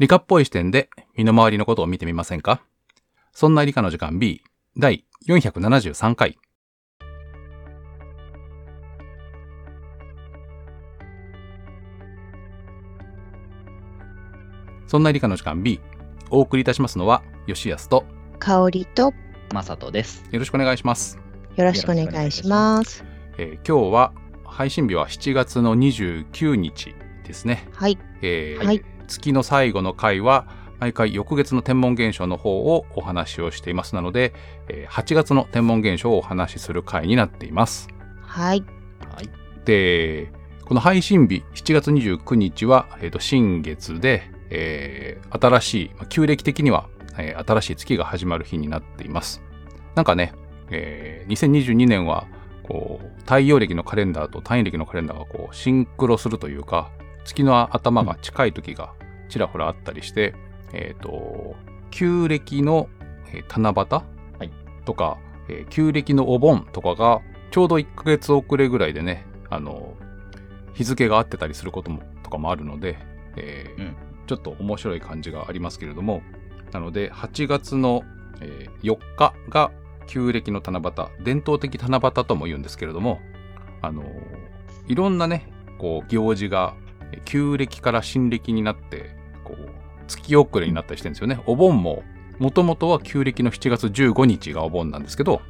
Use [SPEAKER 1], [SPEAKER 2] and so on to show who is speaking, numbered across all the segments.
[SPEAKER 1] 理科っぽい視点で身の回りのことを見てみませんか？そんな理科の時間 B 第473回。そんな理科の時間 B お送りいたしますのは吉安と
[SPEAKER 2] 香りと
[SPEAKER 3] まさとです。
[SPEAKER 1] よろしくお願いします。
[SPEAKER 2] よろしくお願いします。
[SPEAKER 1] えー今日は配信日は7月の29日ですね。
[SPEAKER 2] はい。
[SPEAKER 1] えー
[SPEAKER 2] はい
[SPEAKER 1] 月の最後の回は毎回翌月の天文現象の方をお話をしていますなので、えー8月の天文現象をお話しする回になっています。
[SPEAKER 2] はい。
[SPEAKER 3] はい。
[SPEAKER 1] で、この配信日7月29日は、えーと新月で、えー新しい、まあ旧暦的には、えー新しい月が始まる日になっています。なんかね、えー2022年はこう太陽暦のカレンダーと単位暦のカレンダーがこうシンクロするというか月の頭が近い時がちらほらあったりして、えっ、と旧暦の、えー七夕、
[SPEAKER 3] い。
[SPEAKER 1] とか、えー旧暦のお盆とかがちょうど1ヶ月遅れぐらいでねあの日付が合ってたりすることもとかもあるので、えー
[SPEAKER 3] うん。
[SPEAKER 1] ちょっと面白い感じがありますけれどもなので8月の、えー4日が旧暦の七夕伝統的七夕とも言うんですけれどもあのいろんなねこう行事がえー旧暦から新暦になってこう月遅れになったりしてるんですよね。お盆ももともとは旧暦の7月15日がお盆なんですけど、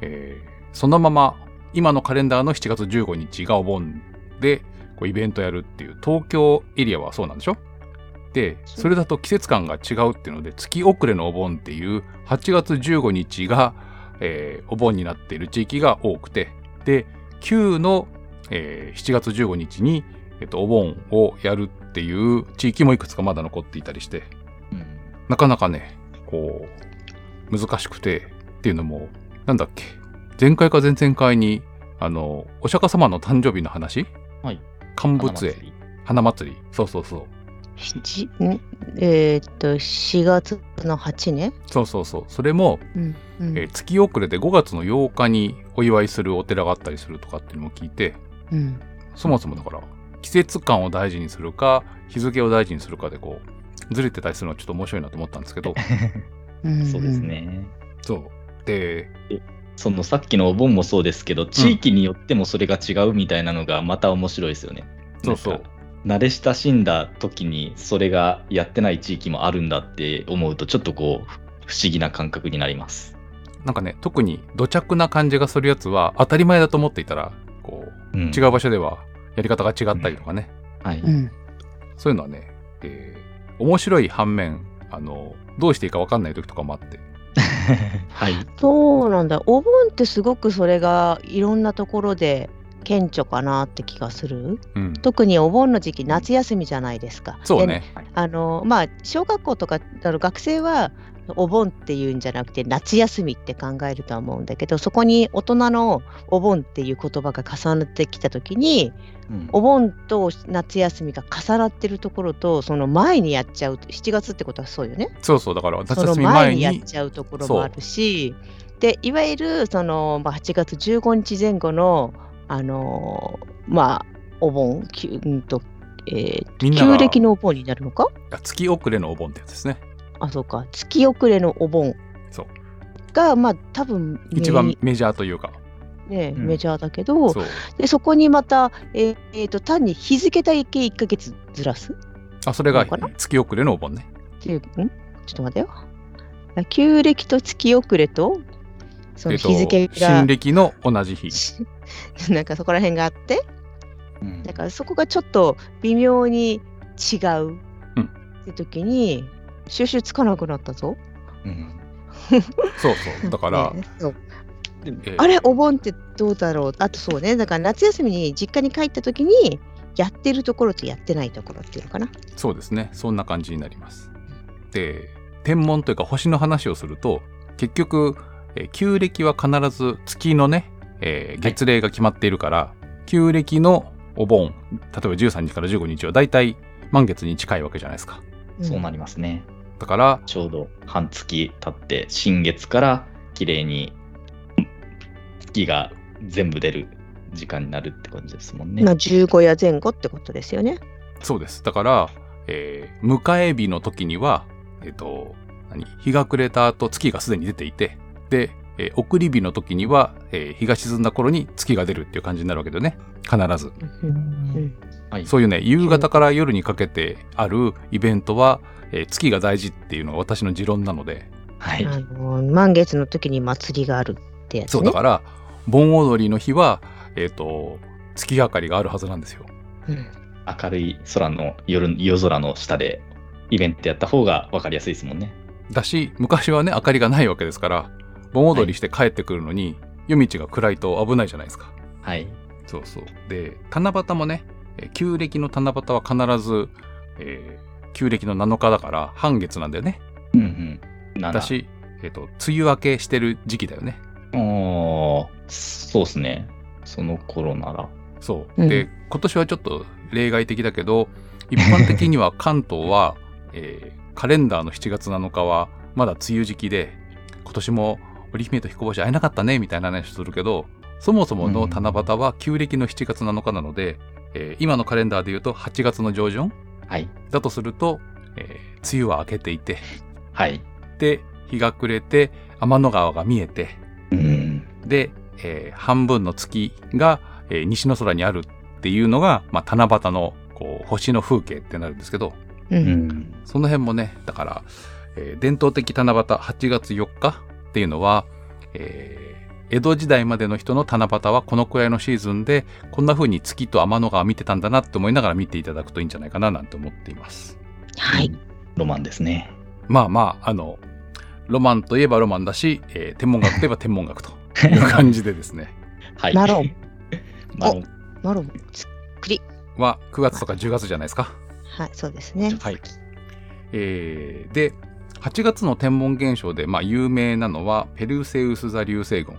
[SPEAKER 1] えーそのまま今のカレンダーの7月15日がお盆でこうイベントやるっていう東京エリアはそうなんでしょ？でそれだと季節感が違うっていうので月遅れのお盆っていう8月15日が、えーお盆になっている地域が多くてで旧の、えー7月15日に、えっとお盆をやるっていう地域もいくつかまだ残っていたりして
[SPEAKER 3] うん。
[SPEAKER 1] なかなかね、こう、難しくて、っていうのも、なんだっけ、前回か前々回に、あの、お釈迦様の誕生日の話？
[SPEAKER 3] はい。
[SPEAKER 1] 乾物絵、
[SPEAKER 3] 花祭り
[SPEAKER 1] 花祭り。そうそうそう。
[SPEAKER 2] えーっと、4月の8ね？
[SPEAKER 1] そうそうそう。それも、
[SPEAKER 2] うん。うん
[SPEAKER 1] えー月遅れで5月の8日にお祝いするお寺があったりするとかっていうのも聞いて、
[SPEAKER 2] うん。
[SPEAKER 1] そもそもだから、季節感を大事にするか、日付を大事にするかでこう、ずれてたりするのはちょっと面白いなと思ったんですけど、
[SPEAKER 2] う ん
[SPEAKER 3] そうです。ね。
[SPEAKER 1] そう。で、
[SPEAKER 3] そのさっきのお盆もそうですけど、地域によってもそれが違うみたいなのがまた面白いですよね。
[SPEAKER 1] そうそう
[SPEAKER 3] なんか。慣れ親しんだ時にそれがやってない地域もあるんだって思うとちょっとこう不思議な感覚になります。
[SPEAKER 1] なんかね、特に土着な感じがするやつは当たり前だと思っていたら、こう、
[SPEAKER 3] うん
[SPEAKER 1] 違う場所ではやり方が違ったりとかね、
[SPEAKER 3] はい。
[SPEAKER 2] うん。
[SPEAKER 1] そういうのはね、えー面白い反面、あの、どうしていいか分かんない時とかもあって、
[SPEAKER 3] はい。
[SPEAKER 2] そうなんだ。お盆ってすごくそれがいろんなところで顕著かなって気がする？
[SPEAKER 1] うん。
[SPEAKER 2] 特にお盆の時期、夏休みじゃないですか。で
[SPEAKER 1] そうね。
[SPEAKER 2] あのまあ小学校とかあの学生はお盆っていうんじゃなくて夏休みって考えるとは思うんだけどそこに大人のお盆っていう言葉が重なってきた時に
[SPEAKER 3] うん
[SPEAKER 2] お盆と夏休みが重なってるところとその前にやっちゃう7月ってことはそうよね
[SPEAKER 1] そうそう、だから夏休み前
[SPEAKER 2] 前にやっ
[SPEAKER 1] に、
[SPEAKER 2] ちゃうところもあるしでいわゆるその、まあ、8月15日前後のあのまあお盆きゅうんと、えー旧暦のお盆になるのか？
[SPEAKER 1] あ月遅れのお盆ってやつですね。
[SPEAKER 2] あ、そうか。月遅れのお盆
[SPEAKER 1] そう。
[SPEAKER 2] が、まあ、多分
[SPEAKER 1] 一番メジャーというか、
[SPEAKER 2] ね、
[SPEAKER 3] うん
[SPEAKER 2] メジャーだけど、
[SPEAKER 1] そう。
[SPEAKER 2] でそこにまた、えーえーと単に日付だけ1ヶ月ずらす？っ
[SPEAKER 1] あ、それが月遅れのお盆ね。
[SPEAKER 2] ちょっと待ってよ。旧暦と月遅れと、その
[SPEAKER 1] えっと
[SPEAKER 2] 日付が、
[SPEAKER 1] 新暦の同じ日。
[SPEAKER 2] なんかそこら辺があって、
[SPEAKER 3] うん
[SPEAKER 2] だからそこがちょっと微妙に違う
[SPEAKER 1] うん
[SPEAKER 2] って時に、収集つかなくなったぞ。
[SPEAKER 3] うん
[SPEAKER 1] そうそう。だから、
[SPEAKER 2] ねそう
[SPEAKER 3] で
[SPEAKER 1] えー
[SPEAKER 2] あれ、お盆ってどうだろう？あとそうね、だから夏休みに実家に帰った時に、やってるところとやってないところっていうのかな。
[SPEAKER 1] そうですね。そんな感じになります。で、天文というか星の話をすると、結局、えー旧暦は必ず月のね、えー月齢が決まっているから、旧暦のお盆、例えば13日から15日はだいたい満月に近いわけじゃないですか。
[SPEAKER 3] そうなりますね。
[SPEAKER 1] だから、
[SPEAKER 3] ちょうど半月経って新月から綺麗に月が全部出る時間になるって感じですもんね。
[SPEAKER 2] まあ、15夜前後ってことですよね。
[SPEAKER 1] そうです。だから、えー迎え日の時には、えっ、と、何？日が暮れた後月がすでに出ていて、で、えー送り火の時には、えー日が沈んだ頃に月が出るっていう感じになるわけだよね。必ず。
[SPEAKER 3] はい。
[SPEAKER 1] そういうね、夕方から夜にかけてあるイベントは、えー月が大事っていうのが私の持論なので、
[SPEAKER 3] はい。
[SPEAKER 2] あの満月の時に祭りがあるってやつね。
[SPEAKER 1] そうだから、盆踊りの日は、えっ、と、月明かりがあるはずなんですよ。
[SPEAKER 2] うん
[SPEAKER 3] 明るい空の夜、夜空の下でイベントやった方が分かりやすいですもんね。
[SPEAKER 1] だし、昔はね、明かりがないわけですから、盆踊りして帰ってくるのに、夜道が暗いと危ないじゃないですか。
[SPEAKER 3] はい。
[SPEAKER 1] そうそう。で、七夕もね、えー旧暦の七夕は必ず、えー旧暦の7日だから半月なんだよね。
[SPEAKER 3] うんうん。なん
[SPEAKER 1] だし、えっ、と、梅雨明けしてる時期だよね。
[SPEAKER 3] ああ、そうですね。その頃なら。
[SPEAKER 1] そう。
[SPEAKER 2] うん
[SPEAKER 1] で、今年はちょっと例外的だけど、一般的には関東は、えーカレンダーの7月7日はまだ梅雨時期で、今年も織姫と彦星会えなかったね、みたいな話するけど、そもそもの七夕は旧暦の7月7日なので、えー今のカレンダーで言うと8月の上旬
[SPEAKER 3] はい。
[SPEAKER 1] だとすると、えー梅雨は明けていて、
[SPEAKER 3] はい。
[SPEAKER 1] で、日が暮れて、天の川が見えて、
[SPEAKER 3] うん。
[SPEAKER 1] で、えー半分の月が、えー西の空にあるっていうのが、まあ、七夕のこう星の風景ってなるんですけど、
[SPEAKER 2] う
[SPEAKER 3] うんん。
[SPEAKER 1] その辺もね、だから、えー伝統的七夕8月4日っていうのは、えー江戸時代までの人の七夕はこのくらいのシーズンで、こんな風に月と天の川見てたんだなって思いながら見ていただくといいんじゃないかななんて思っています。
[SPEAKER 2] はい。。
[SPEAKER 3] ロマンですね。
[SPEAKER 1] まあまあ、あの、ロマンといえばロマンだし、えー天文学といえば天文学という感じでですね、
[SPEAKER 3] はい。
[SPEAKER 2] マロン。
[SPEAKER 3] マロン。
[SPEAKER 2] マロン、つっくり。
[SPEAKER 1] は9月とか10月じゃないですか。
[SPEAKER 2] はい、そうですね。
[SPEAKER 1] はい。えーで、8月の天文現象で、まあ、有名なのは、ペルセウス座流星群。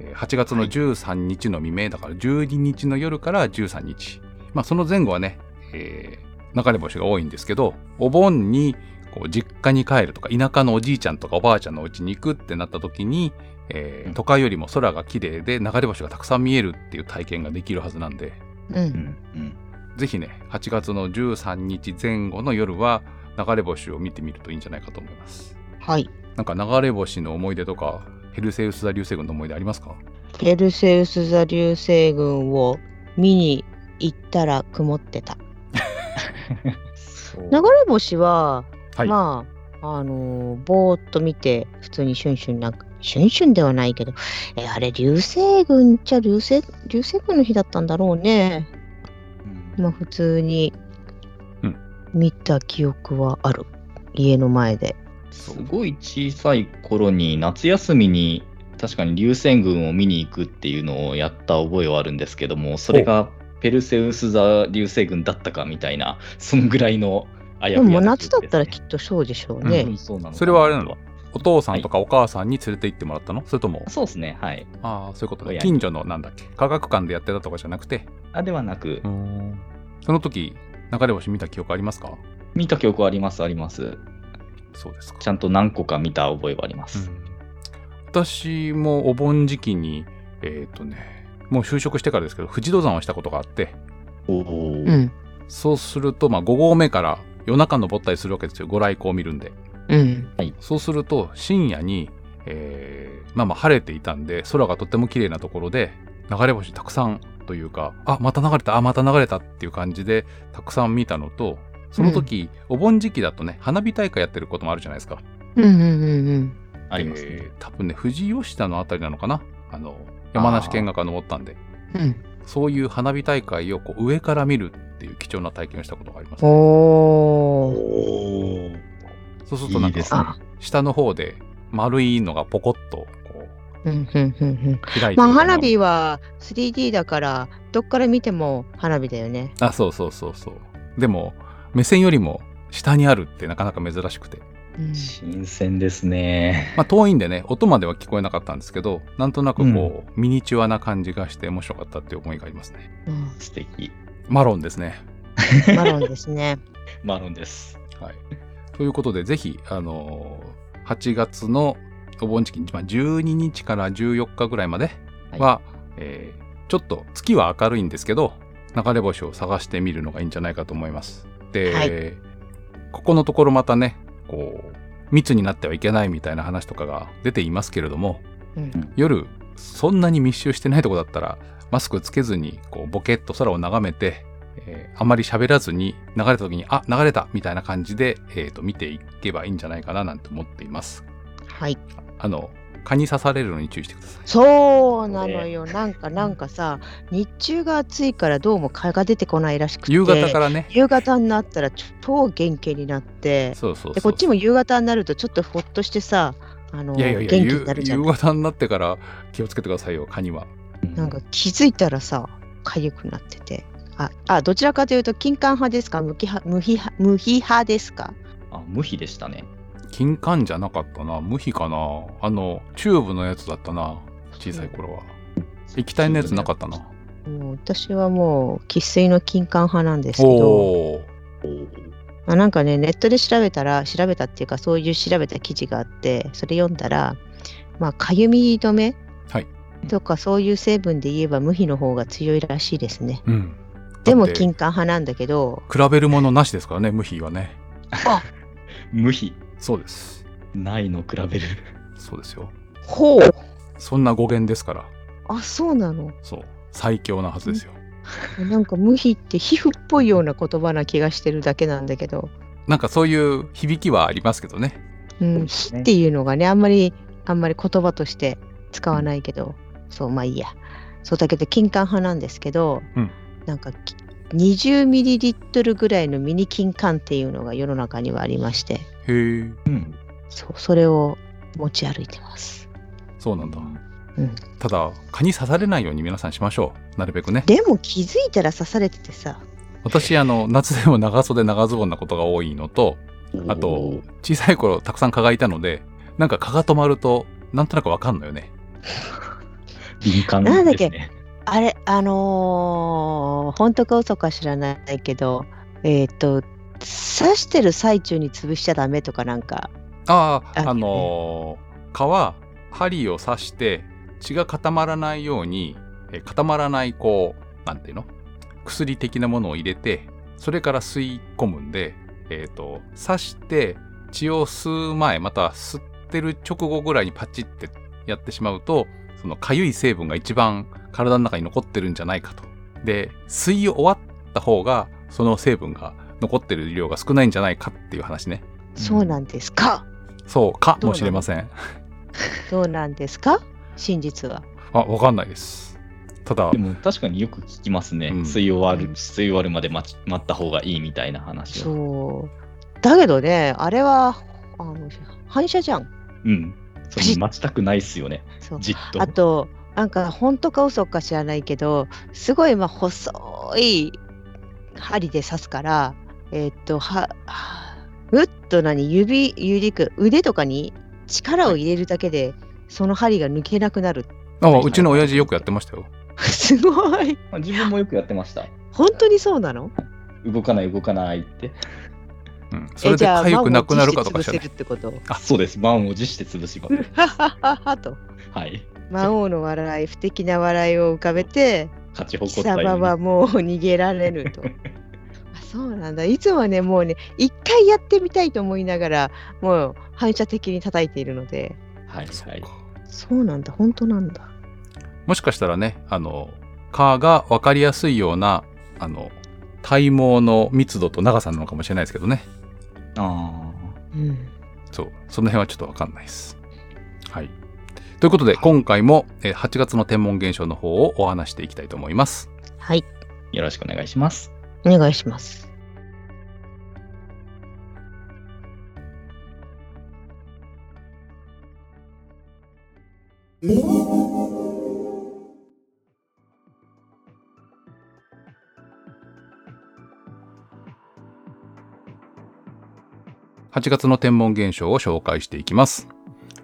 [SPEAKER 1] えー8月の13日の未明、だから12日の夜から13日。まあ、その前後はね、えー流れ星が多いんですけど、お盆に、こう、実家に帰るとか、田舎のおじいちゃんとかおばあちゃんのお家に行くってなった時に、えー
[SPEAKER 3] うん
[SPEAKER 1] 都会よりも空が綺麗で流れ星がたくさん見えるっていう体験ができるはずなんで。
[SPEAKER 2] う
[SPEAKER 3] ん。
[SPEAKER 1] ぜひね、8月の13日前後の夜は流れ星を見てみるといいんじゃないかと思います。
[SPEAKER 2] はい。
[SPEAKER 1] なんか流れ星の思い出とか、ヘルセウス座流星群の思い出ありますか？
[SPEAKER 2] ペルセウス座流星群を見に行ったら曇ってた。流れ星は、
[SPEAKER 1] はい。
[SPEAKER 2] まあ、あのーぼーっと見て、普通にシュンシュンなんか、シュンシュンではないけど、え、あれ、流星群じゃ流星、流星群の日だったんだろうね。
[SPEAKER 3] うん
[SPEAKER 2] まあ、普通に
[SPEAKER 1] うん
[SPEAKER 2] 見た記憶はある。家の前で。
[SPEAKER 3] すごい小さい頃に夏休みに確かに流星群を見に行くっていうのをやった覚えはあるんですけども、それがペルセウス座流星群だったかみたいな、そんぐらいのあや
[SPEAKER 2] でも
[SPEAKER 3] ふやな記
[SPEAKER 2] 夏だったらきっとそうでしょう
[SPEAKER 3] う
[SPEAKER 2] ね。
[SPEAKER 3] ん。そうなのか
[SPEAKER 1] それはあれなの？お父さんとかお母さんに連れて行ってもらったの？それとも、
[SPEAKER 3] そうですね、はい。
[SPEAKER 1] ああ、そういうことね。
[SPEAKER 3] 親に。
[SPEAKER 1] 近所のなんだっけ？科学館でやってたとかじゃなくて、
[SPEAKER 3] あではなく、
[SPEAKER 1] その時、流れ星見た記憶ありますか？
[SPEAKER 3] 見た記憶はあります、あります。
[SPEAKER 1] そうですか。
[SPEAKER 3] ちゃんと何個か見た覚えはあります。
[SPEAKER 1] うん私もお盆時期に、えっ、とね、もう就職してからですけど、富士登山をしたことがあって、
[SPEAKER 3] おお
[SPEAKER 2] う
[SPEAKER 3] ー、
[SPEAKER 2] ん。
[SPEAKER 1] そうすると、まあ、5合目から夜中登ったりするわけですよ。ご来光を見るんで。
[SPEAKER 2] うん。
[SPEAKER 1] そうすると、深夜に、えーまあまあ晴れていたんで、空がとっても綺麗なところで、流れ星たくさんというか、あ、また流れた、あ、また流れたっていう感じで、たくさん見たのと、その時、お盆時期だとね、花火大会やってることもあるじゃないですか。
[SPEAKER 2] うんうんうん
[SPEAKER 3] ありますね。
[SPEAKER 1] えー多分ね、富士吉田のあたりなのかな？あの、山梨県側から登ったんで、
[SPEAKER 2] うん。うん。
[SPEAKER 1] そういう花火大会をこう上から見るっていう貴重な体験をしたことがあります、
[SPEAKER 2] おー。
[SPEAKER 3] おー
[SPEAKER 1] そうするとなんか、
[SPEAKER 3] いいですね
[SPEAKER 2] あ、
[SPEAKER 1] 下の方で丸いのがポコッとこう
[SPEAKER 2] うんうんうんうん。
[SPEAKER 1] 開いてる
[SPEAKER 2] まあ花火は 3D だからどっから見ても花火だよね。
[SPEAKER 1] あ、そうそうそうそう。でも、目線よりも下にあるってなかなか珍しくて。
[SPEAKER 2] うん
[SPEAKER 3] 新鮮ですね。
[SPEAKER 1] まあ遠いんでね、音までは聞こえなかったんですけど、なんとなくこう、ミニチュアな感じがして面白かったっていう思いがありますね。
[SPEAKER 2] うん
[SPEAKER 3] 素敵。
[SPEAKER 1] マロンですね。
[SPEAKER 2] マロンですね。
[SPEAKER 3] マロンです。
[SPEAKER 1] はい。ということで、ぜひ、あのー8月のお盆時期、まあ、12日から14日ぐらいまでは、えーちょっと月は明るいんですけど、流れ星を探してみるのがいいんじゃないかと思います。で、
[SPEAKER 2] はい
[SPEAKER 1] ここのところまたね、こう、密になってはいけないみたいな話とかが出ていますけれども、
[SPEAKER 2] うん
[SPEAKER 1] 夜、そんなに密集してないとこだったら、マスクつけずに、こう、ボケっと空を眺めて、えーあまり喋らずに流れた時に、あ、流れたみたいな感じで、えっ、と、見ていけばいいんじゃないかななんて思っています。
[SPEAKER 2] はい。
[SPEAKER 1] あの、蚊に刺されるのに注意してください。
[SPEAKER 2] そうなのよ。なんか、なんかさ、日中が暑いからどうも蚊が出てこないらしくて。
[SPEAKER 1] 夕方からね、
[SPEAKER 2] 夕方になったら超元気になって、
[SPEAKER 1] そうそうそう
[SPEAKER 2] でこっちも夕方になるとちょっとほっとしてさ、あの
[SPEAKER 1] いやいやいや、
[SPEAKER 2] 元気
[SPEAKER 1] 夕
[SPEAKER 2] になるじゃん。
[SPEAKER 1] 夕方になってから気をつけてくださいよ、蚊には。
[SPEAKER 2] なんか気づいたらさ、痒くなってて。あ、あどちらかというと、金柑派ですか？無機派無比派無比派ですか？
[SPEAKER 3] あ、無比でしたね。
[SPEAKER 1] 金柑じゃなかったな。無比かな。あの、チューブのやつだったな。小さい頃は。液体のやつなかったな。
[SPEAKER 2] もう私はもう生粋の金柑派なんですけど。まあ、なんかね、ネットで調べたら、調べたっていうか、そういう調べた記事があって、それ読んだら、まあ、かゆみ止め
[SPEAKER 1] はい
[SPEAKER 2] とか、そういう成分で言えば、無比の方が強いらしいですね。
[SPEAKER 1] うん。
[SPEAKER 2] でも金柑派なんだけど、
[SPEAKER 1] 比べるものなしですからね、無比はね。
[SPEAKER 3] 無比。
[SPEAKER 1] そうです。
[SPEAKER 3] ないの比べる。
[SPEAKER 1] そうですよ。
[SPEAKER 2] ほう
[SPEAKER 1] そんな語源ですから。
[SPEAKER 2] あ、そうなの？
[SPEAKER 1] そう。最強なはずですよ。
[SPEAKER 2] なんか無比って皮膚っぽいような言葉な気がしてるだけなんだけど、
[SPEAKER 1] なんかそういう響きはありますけどね。
[SPEAKER 2] うん、火っていうのがね、あんまり、あんまり言葉として使わないけど、そう、まあいいや。そうだけど、金柑派なんですけど、
[SPEAKER 1] うん
[SPEAKER 2] なんかき、20ミリリットルぐらいのミニ金柑っていうのが世の中にはありまして、
[SPEAKER 1] へえ。
[SPEAKER 3] うん。
[SPEAKER 2] そう、それを持ち歩いてます。
[SPEAKER 1] そうなんだ。
[SPEAKER 2] うん、
[SPEAKER 1] ただ、蚊に刺されないように皆さんしましょう。なるべくね。
[SPEAKER 2] でも気づいたら刺されててさ、
[SPEAKER 1] 私、あの、夏でも長袖長ズボンなことが多いのと、あと、小さい頃たくさん蚊がいたので、なんか蚊が止まると、なんとなくわかんのよね。
[SPEAKER 3] 敏 感
[SPEAKER 2] なんだっけ？
[SPEAKER 3] ですね。
[SPEAKER 2] あれ、あのー本当か嘘か知らないけど、えっ、と、刺してる最中に潰しちゃダメとかなんか、
[SPEAKER 1] ああ、
[SPEAKER 2] あ
[SPEAKER 1] あのー蚊は針を刺して血が固まらないように、えー固まらないこう、なんていうの？薬的なものを入れて、それから吸い込むんで、えっ、と、刺して血を吸う前、または吸ってる直後ぐらいにパチってやってしまうと、その痒い成分が一番体の中に残ってるんじゃないかと。で、吸い終わった方が、その成分が残ってる量が少ないんじゃないかっていう話ね。
[SPEAKER 2] そうなんですか
[SPEAKER 1] そうかもしれません。
[SPEAKER 2] どうなんですか？真実は。
[SPEAKER 1] あ、わかんないです。ただ
[SPEAKER 3] で、も確かによく聞きますね。
[SPEAKER 1] うん
[SPEAKER 3] 吸い終わる、吸い終わるまで待ち待った方がいいみたいな話を。
[SPEAKER 2] そう。だけどね、あれは、あの反射じゃん。
[SPEAKER 3] うん。それ待ちたくないっすよね。
[SPEAKER 2] そう
[SPEAKER 3] じっと。
[SPEAKER 2] あと、なんか本当か嘘か知らないけど、すごいまあ細い針で刺すから、えーっと、は、はうっと何、指、指く、腕とかに力を入れるだけで、その針が抜けなくなる。
[SPEAKER 1] あうちの親父よくやってましたよ。
[SPEAKER 2] すごい。
[SPEAKER 3] まあ自分もよくやってました。
[SPEAKER 2] 本当にそうなの？
[SPEAKER 3] 動かない動かないって。
[SPEAKER 1] うん、それで痒くなくなるかとか知らない
[SPEAKER 2] 満を持して潰せるってこと？
[SPEAKER 3] あ、そうです。満を持して潰します。
[SPEAKER 2] ははははと。
[SPEAKER 3] はい。
[SPEAKER 2] 魔王の笑い、不敵な笑いを浮かべて、
[SPEAKER 3] 勝ち誇
[SPEAKER 2] 貴様はもう逃げられぬと。あそうなんだ。いつもね、もうね、一回やってみたいと思いながら、もう反射的に叩いているので、
[SPEAKER 3] はいはい
[SPEAKER 1] そうか。
[SPEAKER 2] そうなんだ、本当なんだ。
[SPEAKER 1] もしかしたらね、あの、蚊が分かりやすいような、あの、体毛の密度と長さなのかもしれないですけどね。
[SPEAKER 3] あ
[SPEAKER 2] うん。
[SPEAKER 1] そう。その辺はちょっと分かんないです。はい。ということで、今回もえー8月の天文現象の方をお話していきたいと思います。
[SPEAKER 2] はい、
[SPEAKER 3] あ。よろしくお願いします。
[SPEAKER 2] お願いします。
[SPEAKER 1] 8月の天文現象を紹介していきます。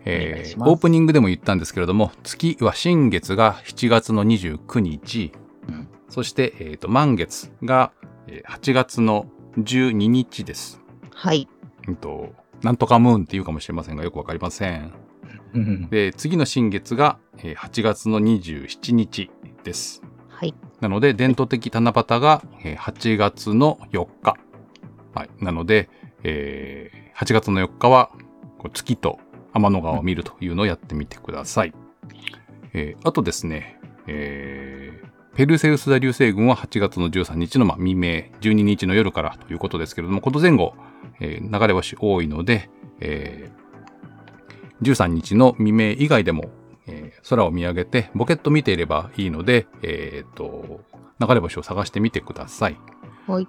[SPEAKER 1] えーオープニングでも言ったんですけれども、月は新月が7月の29日、
[SPEAKER 3] うん
[SPEAKER 1] そして、えーと満月がえー8月の12日です。
[SPEAKER 2] はい。
[SPEAKER 1] うんと、なんとかムーンっていうかもしれませんが、よくわかりません。
[SPEAKER 3] うん
[SPEAKER 1] で、次の新月がえー8月の27日です。
[SPEAKER 2] はい。
[SPEAKER 1] なので、伝統的七夕がえー8月の4日。はい。なので、えー8月の4日は月と天の川を見るというのをやってみてください。えーあとですね、えーペルセウス座流星群は8月の13日のまあ未明、12日の夜からということですけれども、この前後、えー流れ星多いので、えー13日の未明以外でも、えー空を見上げてボケット見ていればいいので、えーと、流れ星を探してみてください。
[SPEAKER 2] はい。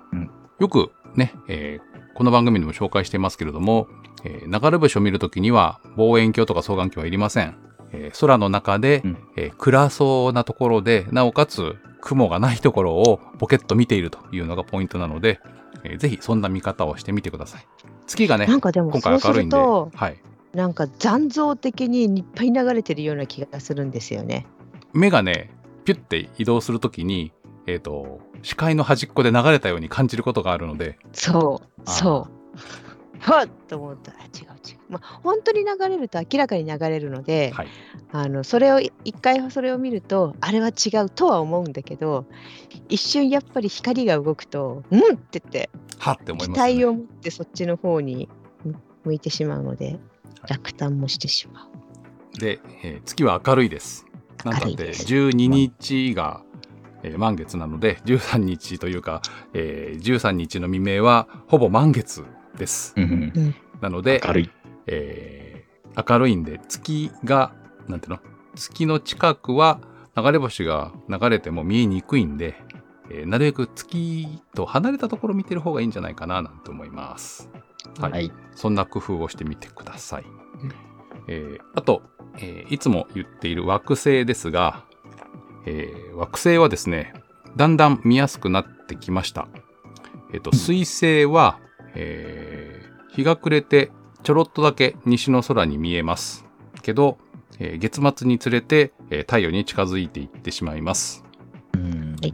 [SPEAKER 1] よくね、えーこの番組でも紹介していますけれども、えー流れ星を見るときには望遠鏡とか双眼鏡はいりません。えー空の中で、
[SPEAKER 3] うん
[SPEAKER 1] えー暗そうなところで、なおかつ雲がないところをボケッと見ているというのがポイントなので、えーぜひそんな見方をしてみてください。月がね、
[SPEAKER 2] なんかでも
[SPEAKER 1] 今回明るいんで、はい。
[SPEAKER 2] なんか残像的にいっぱい流れてるような気がするんですよね。
[SPEAKER 1] 目がね、ピュッて移動するときに、えっ、と、視界の端っこで流れたように感じることがあるので、
[SPEAKER 2] そう、そう。はっと思ったら違う違う。まあ、本当に流れると明らかに流れるので、
[SPEAKER 1] はい。
[SPEAKER 2] あのそれを一回それを見るとあれは違うとは思うんだけど一瞬やっぱり光が動くと「うん!」って言って
[SPEAKER 1] はって思い
[SPEAKER 2] 期
[SPEAKER 1] ます、ね。
[SPEAKER 2] 待を持ってそっちの方に向いてしまうので落胆もしてしまう。
[SPEAKER 1] で、えー月は明るいです。なんたって
[SPEAKER 2] 明るいです
[SPEAKER 1] 12日が、えー満月なので13日というか、えー13日の未明はほぼ満月です。
[SPEAKER 3] うん
[SPEAKER 1] なので、
[SPEAKER 3] 明るい。
[SPEAKER 1] えー明るいんで月がなんていうの？月の近くは流れ星が流れても見えにくいんで、えーなるべく月と離れたところを見てる方がいいんじゃないかななんて思います。はい
[SPEAKER 3] はい。
[SPEAKER 1] そんな工夫をしてみてください。えーあと、えーいつも言っている惑星ですが、えー惑星はですね、だんだん見やすくなってきました。えっ、と、水星は、えー日が暮れてちょろっとだけ西の空に見えます。けど、えー月末につれて、えー太陽に近づいていってしまいます。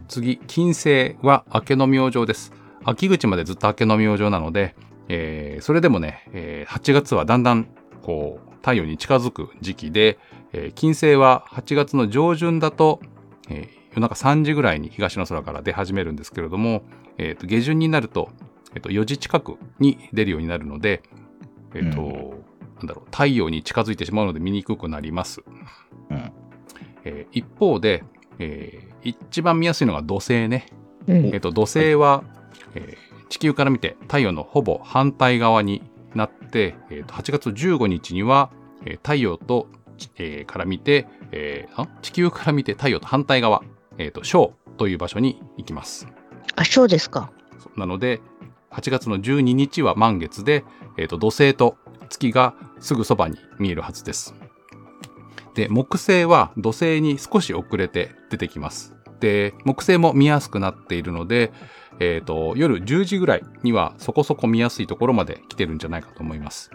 [SPEAKER 1] 次、金星は明けの明星です。秋口までずっと明けの明星なので、えーそれでもね、えー8月はだんだんこう太陽に近づく時期で、えー金星は8月の上旬だと、えー夜中3時ぐらいに東の空から出始めるんですけれども、えーと下旬になると,、えーと4時近くに出るようになるので、えーとなんだろう太陽に近づいてしまうので見にくくなります。
[SPEAKER 3] うん
[SPEAKER 1] えー一方で、えー一番見やすいのが土星ね。
[SPEAKER 2] うん
[SPEAKER 1] えっと、土星は、えー地球から見て太陽のほぼ反対側になって、えーと8月15日には、えー太陽と、えーから見て、えーあ？地球から見て太陽と反対側、えーと、小という場所に行きます。
[SPEAKER 2] あそうですか。
[SPEAKER 1] なので、8月の12日は満月で、えーと土星と月がすぐそばに見えるはずです。で、木星は土星に少し遅れて出てきます。で、木星も見やすくなっているので、えっ、と、夜10時ぐらいにはそこそこ見やすいところまで来てるんじゃないかと思います。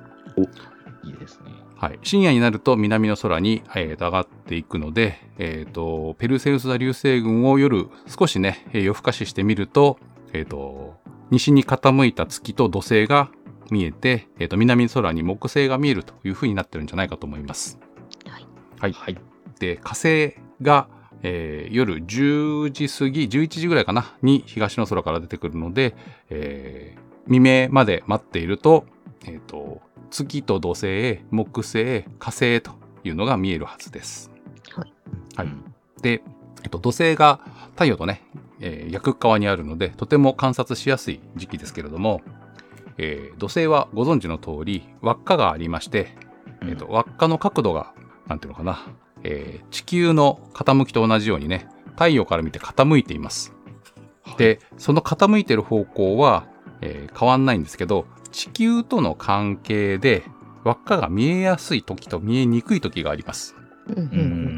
[SPEAKER 3] いいですね。
[SPEAKER 1] はい。深夜になると南の空に、えーと上がっていくので、えっ、と、ペルセウス座流星群を夜少しね、えー夜更かししてみると、えっ、と、西に傾いた月と土星が見えて、えっ、と、南の空に木星が見えるという風になってるんじゃないかと思います。
[SPEAKER 2] はい。
[SPEAKER 1] はい。
[SPEAKER 3] はい。
[SPEAKER 1] で、火星が、えー夜10時過ぎ、11時ぐらいかな、に東の空から出てくるので、えー未明まで待っていると、えっ、と、月と土星、木星、火星というのが見えるはずです。はい。
[SPEAKER 3] うん。
[SPEAKER 1] で、えっと、土星が太陽とね、えー逆側にあるので、とても観察しやすい時期ですけれども、えー土星はご存知の通り、輪っかがありまして、えっと、輪っかの角度が、なんていうのかな、えー地球の傾きと同じようにね、太陽から見て傾いています。で、その傾いてる方向は、えー変わんないんですけど、地球との関係で輪っかが見えやすい時と見えにくい時があります。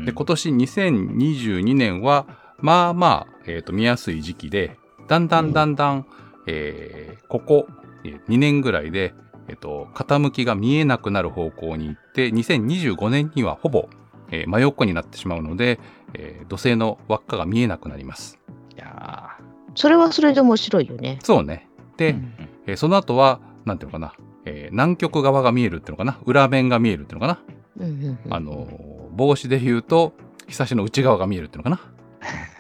[SPEAKER 1] で、今年2022年は、まあまあ、えーと、見やすい時期で、だんだんだんだん、えーここ、えー2年ぐらいで、えっ、と、傾きが見えなくなる方向に行って、2025年にはほぼ、えー真横になってしまうので、えー土星の輪っかが見えなくなります。
[SPEAKER 3] いや
[SPEAKER 2] それはそれで面白いよね。
[SPEAKER 1] そうね。
[SPEAKER 3] ー
[SPEAKER 1] で、
[SPEAKER 3] うん
[SPEAKER 1] えーその後は、なんていうのかな、えー南極側が見えるっていうのかな、裏面が見えるっていうのかな、
[SPEAKER 2] うんうんうん。
[SPEAKER 1] あのー帽子で言うと、ひさしの内側が見えるっていうのかな。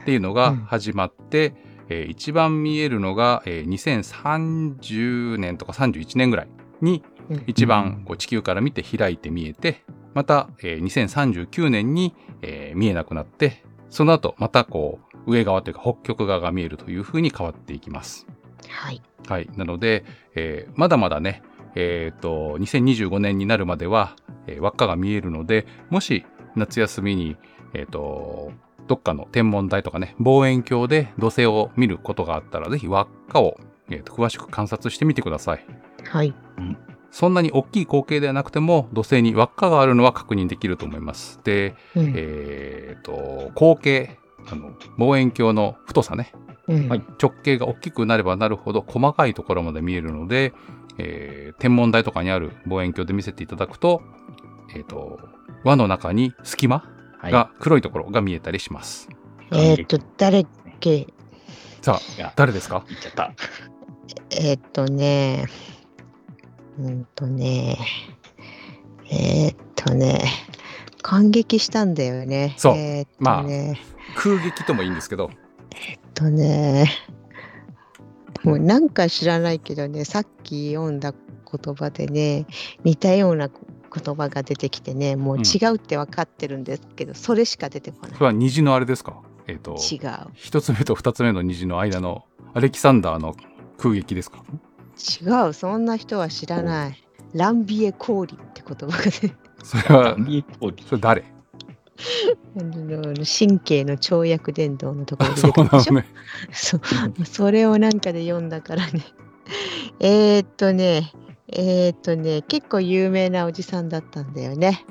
[SPEAKER 1] っていうのが
[SPEAKER 2] うん。
[SPEAKER 1] 始まって、えー一番見えるのが、えー2030年とか31年ぐらいに
[SPEAKER 2] うん。
[SPEAKER 1] 一番こう地球から見て開いて見えて、また、えー2039年に、えー見えなくなって、その後またこう上側というか北極側が見えるという風に変わっていきます。
[SPEAKER 2] はい。
[SPEAKER 1] はい。なので、えーまだまだね、えっ、と、2025年になるまでは、えー輪っかが見えるので、もし夏休みに、えっ、と、どっかの天文台とかね、望遠鏡で土星を見ることがあったら、ぜひ輪っかを、えーと詳しく観察してみてください。
[SPEAKER 2] はい。
[SPEAKER 1] そんなに大きい光景ではなくても、土星に輪っかがあるのは確認できると思います。で、
[SPEAKER 2] うん
[SPEAKER 1] えっ、と、光景、あの、望遠鏡の太さね、
[SPEAKER 2] うん
[SPEAKER 3] はい
[SPEAKER 1] 直径が大きくなればなるほど細かいところまで見えるので、えー天文台とかにある望遠鏡で見せていただくと、えっ、と、輪の中に隙間
[SPEAKER 3] はい。
[SPEAKER 1] が黒いところが見えたりします。
[SPEAKER 2] えーっと、誰っけ、
[SPEAKER 1] さあ、誰ですか？
[SPEAKER 3] 言っちゃった。
[SPEAKER 2] えーっとね、うんとね、えーっとね、感激したんだよね。
[SPEAKER 1] そう
[SPEAKER 2] えーっ
[SPEAKER 1] まあ
[SPEAKER 2] とね、
[SPEAKER 1] 空撃ともいいんですけど、
[SPEAKER 2] えっとね、もうなんか知らないけどね、さっき読んだ言葉でね、似たような言葉が出てきてね、もう
[SPEAKER 1] うん
[SPEAKER 2] 違うって分かってるんですけど、それしか出てこない。
[SPEAKER 1] それ。は虹のあれですか？えっ、と、
[SPEAKER 2] 違う。
[SPEAKER 1] 一つ目と二つ目の虹の間のアレキサンダーの空撃ですか？
[SPEAKER 2] 違う、そんな人は知らない。ランビエコーリって言葉がね、
[SPEAKER 1] それは、それ誰？
[SPEAKER 2] 神経の跳躍伝導のところ
[SPEAKER 1] あ
[SPEAKER 2] で
[SPEAKER 1] そう
[SPEAKER 2] 出てくるでしょ？
[SPEAKER 1] なのね。
[SPEAKER 2] そう、それをなんかで読んだからね。えーっとね、えーっとね、結構有名なおじさんだったんだよね。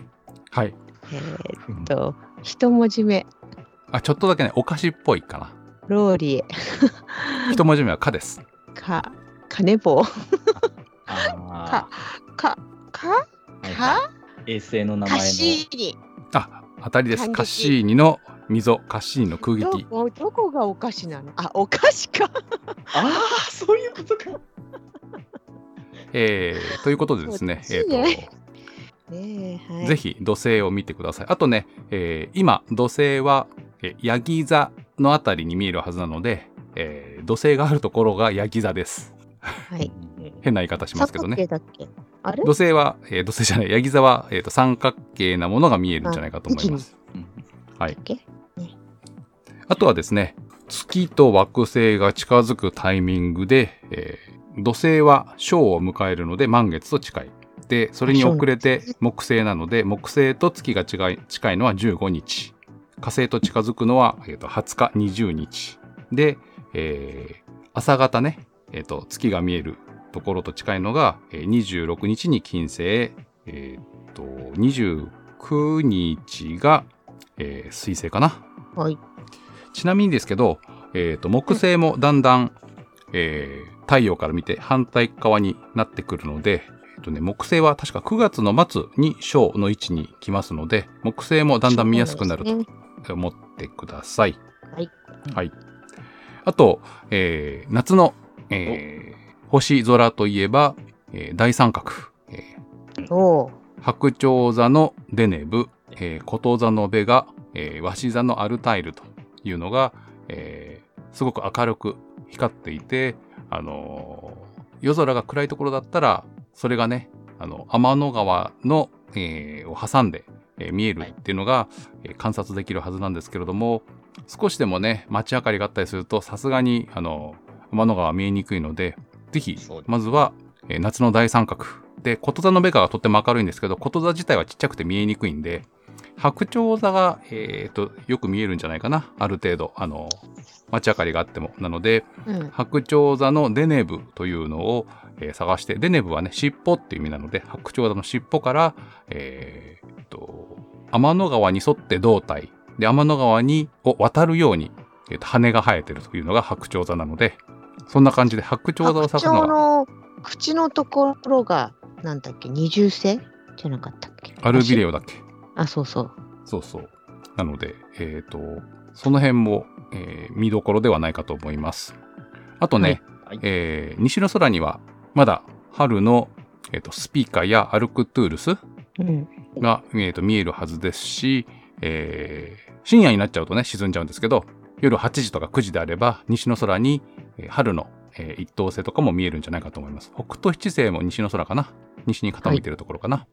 [SPEAKER 1] はい。
[SPEAKER 2] えーっと、一文字目、
[SPEAKER 1] あ、ちょっとだけね、お菓子っぽいかな。
[SPEAKER 2] ローリエ、
[SPEAKER 1] 一文字目はかです。
[SPEAKER 2] か、金棒、
[SPEAKER 3] あ
[SPEAKER 2] か、か、
[SPEAKER 3] ーはい
[SPEAKER 2] か、
[SPEAKER 3] 衛星の名
[SPEAKER 2] カ
[SPEAKER 3] 前の。
[SPEAKER 2] シーニ。
[SPEAKER 1] あ、当たりです。カッシーニの溝、カッシーニの空撃。
[SPEAKER 2] どこどこがお菓子なの？あ、お菓子か。
[SPEAKER 3] ああ、そういうことか。
[SPEAKER 1] えー、ということでですね、えっ、
[SPEAKER 2] そっちね
[SPEAKER 1] と、
[SPEAKER 2] ねえ、はい。
[SPEAKER 1] ぜひ土星を見てください。あとね、えー今、土星は、えーヤギ座のあたりに見えるはずなので、えー土星があるところがヤギ座です。
[SPEAKER 2] はい。
[SPEAKER 1] 変な言い方しますけどね。土星は、えー土星じゃない、ヤギ座は、えーと三角形なものが見えるんじゃないかと思います。はい。
[SPEAKER 2] け
[SPEAKER 1] あとはですね、月と惑星が近づくタイミングで、えー土星は小を迎えるので満月と近い。で、それに遅れて木星なので、木星と月が違い近いのは15日。火星と近づくのは、えーと20日、20日。で、えー朝方ね、えーと、月が見えるところと近いのが、えー26日に金星、えーと、29日が、えー水星かな。
[SPEAKER 2] はい。
[SPEAKER 1] ちなみにですけど、えーと木星もだんだん、えー太陽から見て反対側になってくるので、えーとね、木星は確か9月の末に小の位置に来ますので、木星もだんだん見やすくなると思ってください。
[SPEAKER 2] はい。
[SPEAKER 1] はい。あと、えー夏の、えー星空といえば、えー大三角、えー白鳥座のデネブ、えー、こと座のベガ、えー、座のアルタイルというのが、えーすごく明るく光っていて、あのー夜空が暗いところだったら、それがね、あの、天の川の、えーを挟んで、えー見えるっていうのが、えー観察できるはずなんですけれども、少しでもね、街明かりがあったりすると、さすがに、あの、天の川見えにくいので、ぜひまずは、えー夏の大三角。で、こと座のベガがとっても明るいんですけど、こと座自体はちっちゃくて見えにくいんで、白鳥座が、えーと、よく見えるんじゃないかな。ある程度、あの、街明かりがあっても。なので、
[SPEAKER 2] うん。
[SPEAKER 1] 白鳥座のデネブというのを、えー探して、デネブはね、尻尾っていう意味なので、白鳥座の尻尾から、えーと、天の川に沿って胴体、で、天の川に、を渡るように、えーと羽が生えてるというのが白鳥座なので、そんな感じで白鳥座を探すの
[SPEAKER 2] 白鳥
[SPEAKER 1] は、
[SPEAKER 2] の口のところが、なんだっけ、二重星？じゃなかったっけ？
[SPEAKER 1] アルビレオだっけ？
[SPEAKER 2] あ、そうそう。
[SPEAKER 1] そうそう。なので、えっ、と、その辺も、えー見どころではないかと思います。あとね、
[SPEAKER 3] はいはい
[SPEAKER 1] えー西の空には、まだ春の、えーとスピーカーやアルクトゥールス
[SPEAKER 2] うん。
[SPEAKER 1] が、えーと見えるはずですし、えー深夜になっちゃうとね、沈んじゃうんですけど、夜8時とか9時であれば、西の空に、えー春の、えー一等星とかも見えるんじゃないかと思います。北斗七星も西の空かな？西に傾いてるところかな？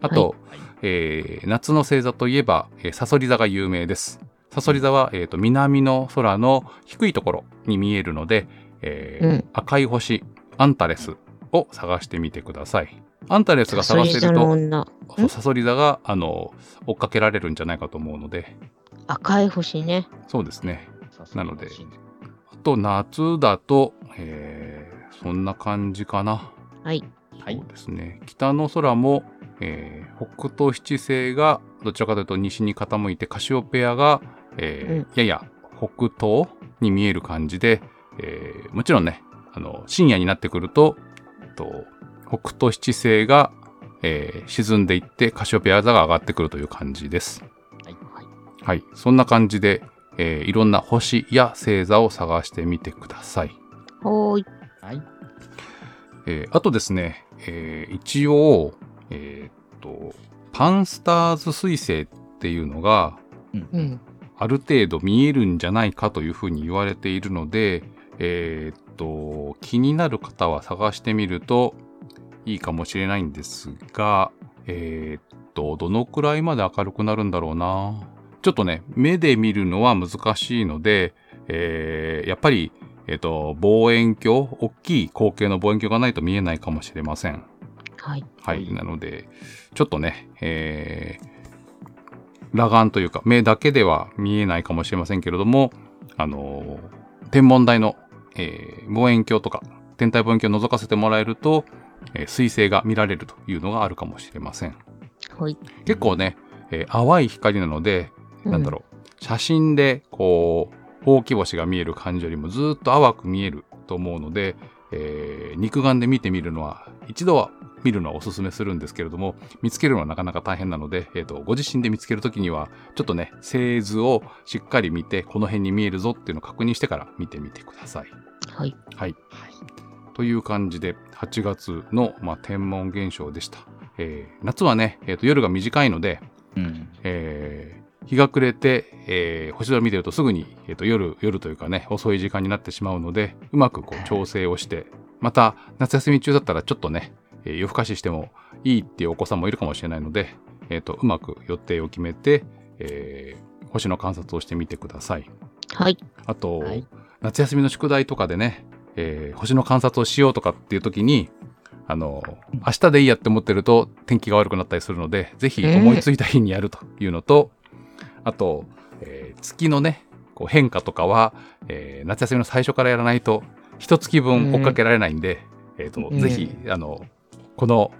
[SPEAKER 1] あと、
[SPEAKER 3] はい
[SPEAKER 1] えー夏の星座といえば、えー、サソリ座が有名です。サソリ座は、えーと南の空の低いところに見えるので、えー
[SPEAKER 2] うん
[SPEAKER 1] 赤い星、アンタレスを探してみてください。アンタレスが探せると、
[SPEAKER 2] 女。
[SPEAKER 1] そうサソリ座が、あの、追っかけられるんじゃないかと思うので、
[SPEAKER 2] 赤い星ね。
[SPEAKER 1] そうですね。なのであと、夏だと、えーそんな感じかな。
[SPEAKER 2] はい。
[SPEAKER 3] はい
[SPEAKER 1] そうですね。北の空も、えー北斗七星がどちらかというと西に傾いてカシオペアが、えーやや北東に見える感じで、えーもちろんねあの深夜になってくるとと北斗七星が、えー沈んでいってカシオペア座が上がってくるという感じです。
[SPEAKER 3] はい
[SPEAKER 1] はい、そんな感じで、えーいろんな星や星座を探してみてください。
[SPEAKER 3] はい
[SPEAKER 1] えーあとですね、えー一応、えーっと、パンスターズ彗星っていうのが
[SPEAKER 2] うん。
[SPEAKER 1] ある程度見えるんじゃないかというふうに言われているので、えーっと、気になる方は探してみるといいかもしれないんですが、えーっと、どのくらいまで明るくなるんだろうな。ちょっとね、目で見るのは難しいので、えーやっぱり、えーっと、望遠鏡、大きい口径の望遠鏡がないと見えないかもしれません。
[SPEAKER 2] はい。
[SPEAKER 1] はい。なので、ちょっとね、えー裸眼というか、目だけでは見えないかもしれませんけれども、あのー天文台の、えー望遠鏡とか、天体望遠鏡を覗かせてもらえると、えー彗星が見られるというのがあるかもしれません。
[SPEAKER 2] はい。
[SPEAKER 1] 結構ね、えー淡い光なので、なんだろう、写真で、こう、ほうき星が見える感じよりもずーっと淡く見えると思うので、えー肉眼で見てみるのは、一度は見るのはおすすめするんですけれども、見つけるのはなかなか大変なので、えーと、ご自身で見つけるときには、ちょっとね、星図をしっかり見て、この辺に見えるぞっていうのを確認してから見てみてください。
[SPEAKER 2] はい。
[SPEAKER 1] はい。という感じで、8月の、まあ、天文現象でした。えー夏はね、えーと、夜が短いので、
[SPEAKER 3] うん
[SPEAKER 1] えー日が暮れて、えー星空見てるとすぐに、えーと夜、夜というかね、遅い時間になってしまうので、うまくこう調整をして、また夏休み中だったらちょっとね、えー夜更かししてもいいっていうお子さんもいるかもしれないので、えーと、うまく予定を決めて、えー星の観察をしてみてください。
[SPEAKER 2] はい。
[SPEAKER 1] あと、
[SPEAKER 3] はい
[SPEAKER 1] 夏休みの宿題とかでね、えー星の観察をしようとかっていう時に、あの、明日でいいやって思ってると天気が悪くなったりするので、ぜひ思いついた日にやるというのと、あと、えー月のね、こう変化とかは、えー夏休みの最初からやらないと、一月分追っかけられないんで、えっ、と、
[SPEAKER 2] うん
[SPEAKER 1] ぜひ、あの、この、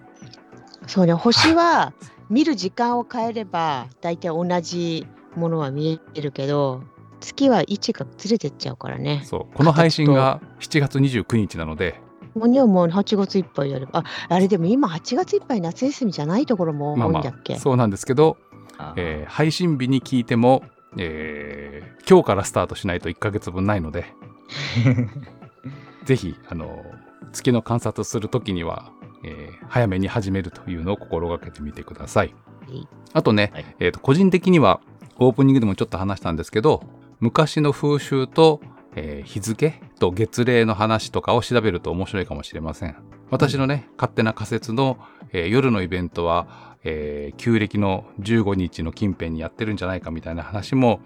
[SPEAKER 2] そうね、星は見る時間を変えれば、大体同じものは見えるけど、月は位置がずれてっちゃうからね。
[SPEAKER 1] そう、この配信が7月29日なので、
[SPEAKER 2] ももう8月いっぱいやれば。あ、あれでも今8月いっぱい夏休みじゃないところも
[SPEAKER 1] まあまあ
[SPEAKER 2] 多いんだっけ、、
[SPEAKER 1] そうなんですけど、
[SPEAKER 3] あー
[SPEAKER 1] えー配信日に聞いても、えー今日からスタートしないと1ヶ月分ないので、ぜひ、あの、月の観察するときには、えー早めに始めるというのを心がけてみてくださ
[SPEAKER 2] い。
[SPEAKER 1] あとね、
[SPEAKER 3] はい
[SPEAKER 1] えーと個人的にはオープニングでもちょっと話したんですけど、昔の風習と、えー日付と月齢の話とかを調べると面白いかもしれません。私のね、勝手な仮説の、えー夜のイベントは、えー旧暦の15日の近辺にやってるんじゃないかみたいな話も、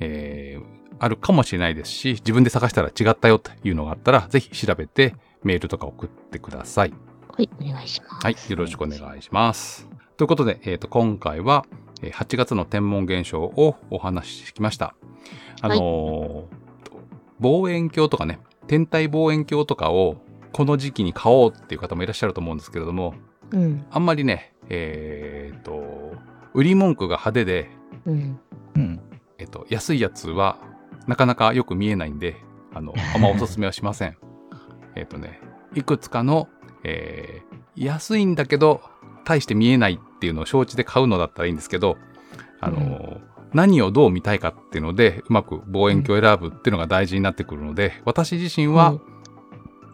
[SPEAKER 1] えーあるかもしれないですし、自分で探したら違ったよというのがあったら、ぜひ調べてメールとか送ってください。
[SPEAKER 2] はい、お願いします。
[SPEAKER 1] はい、よろしくお願いします。ということで、えー、と今回はえー8月の天文現象をお話ししてきました。あのー望遠鏡とかね、天体望遠鏡とかをこの時期に買おうっていう方もいらっしゃると思うんですけれども、
[SPEAKER 2] うん、
[SPEAKER 1] あんまりね、えっ、と、売り文句が派手で、
[SPEAKER 2] うん。
[SPEAKER 3] うん
[SPEAKER 1] えっ、と、安いやつはなかなかよく見えないんで、あの、あんまおすすめはしません。えっとね、いくつかの、えー安いんだけど、大して見えないっていうのを承知で買うのだったらいいんですけど、あの、何をどう見たいかっていうので、うまく望遠鏡を選ぶっていうのが大事になってくるので、私自身は、
[SPEAKER 2] うん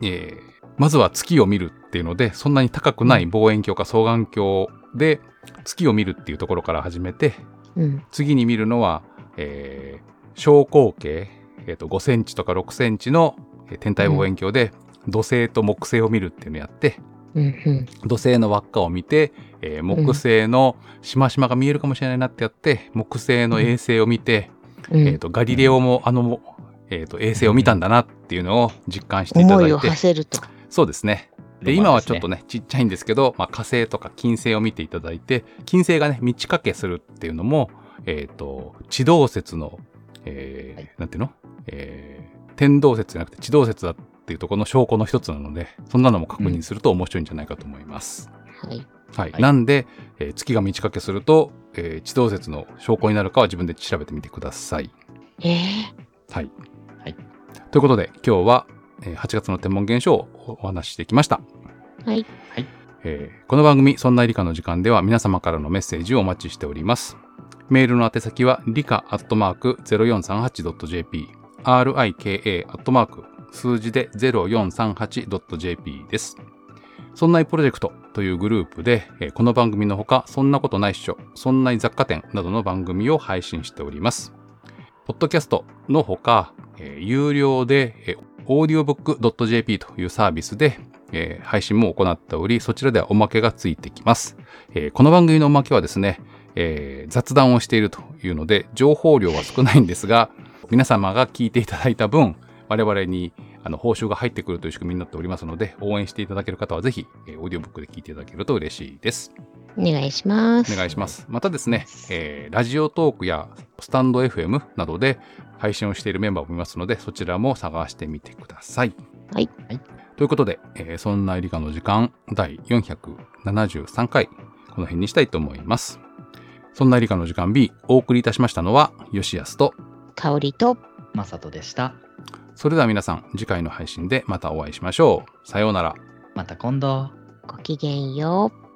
[SPEAKER 1] えーまずは月を見るっていうので、そんなに高くない望遠鏡か双眼鏡で月を見るっていうところから始めて、
[SPEAKER 2] うん、
[SPEAKER 1] 次に見るのは、えー小口径、えー、と5センチとか6センチのえー天体望遠鏡で土星と木星を見るっていうのをやって、
[SPEAKER 2] うんうん。
[SPEAKER 1] 土星の輪っかを見て、えー木星のしましまが見えるかもしれないなってやって、木星の衛星を見て、
[SPEAKER 2] うん。
[SPEAKER 1] えー、とガリレオもあの、えー、と衛星を見たんだなっていうのを実感していただ
[SPEAKER 2] 思いを
[SPEAKER 1] いて、
[SPEAKER 2] 馳せると。
[SPEAKER 1] そうですね。で、今はちょっとね、ちっちゃいんですけど、まあ、火星とか金星を見ていただいて、金星がね、満ち欠けするっていうのも、えっ、と、地動説の、えー
[SPEAKER 3] はい
[SPEAKER 1] なんていうの？えー天動説じゃなくて地動説だっていうところの証拠の一つなので、そんなのも確認すると面白いんじゃないかと思います。
[SPEAKER 2] はい。
[SPEAKER 1] はい。
[SPEAKER 3] はい
[SPEAKER 1] なんで、えー月が満ち欠けすると、えー地動説の証拠になるかは自分で調べてみてください。
[SPEAKER 2] えー、
[SPEAKER 1] はい。
[SPEAKER 3] はい
[SPEAKER 1] ということで、今日は、えー8月の天文現象をお話ししてきました。
[SPEAKER 2] はい。
[SPEAKER 1] えーこの番組、そんな理科の時間では皆様からのメッセージをお待ちしております。メールの宛先は、理科アットマーク 0438.jp、rika アットマーク数字で 0438.jp です。そんないプロジェクトというグループで、えーこの番組のほか、そんなことないっしょ、そんない雑貨店などの番組を配信しております。ポッドキャストのほか、えー有料で、えー audiobook.jp というサービスで、えー配信も行っており、そちらではおまけがついてきます。えーこの番組のおまけはですね、えー雑談をしているというので、情報量は少ないんですが、皆様が聞いていただいた分、我々にあの報酬が入ってくるという仕組みになっておりますので、応援していただける方はぜひ、えーオーディオブックで聞いていただけると嬉しいです。
[SPEAKER 2] お願いします。
[SPEAKER 1] お願いします。またですね、えーラジオトークやスタンド FM などで配信をしているメンバーもいますので、そちらも探してみてください。
[SPEAKER 2] はい。
[SPEAKER 3] はい
[SPEAKER 1] ということで、えーそんな理科の時間第473回、この辺にしたいと思います。そんな理科の時間 B、お送りいたしましたのは、吉安と、
[SPEAKER 2] 香りと、
[SPEAKER 3] まさとでした。
[SPEAKER 1] それでは皆さん、次回の配信でまたお会いしましょう。さようなら。
[SPEAKER 3] また今度。
[SPEAKER 2] ごきげんよう。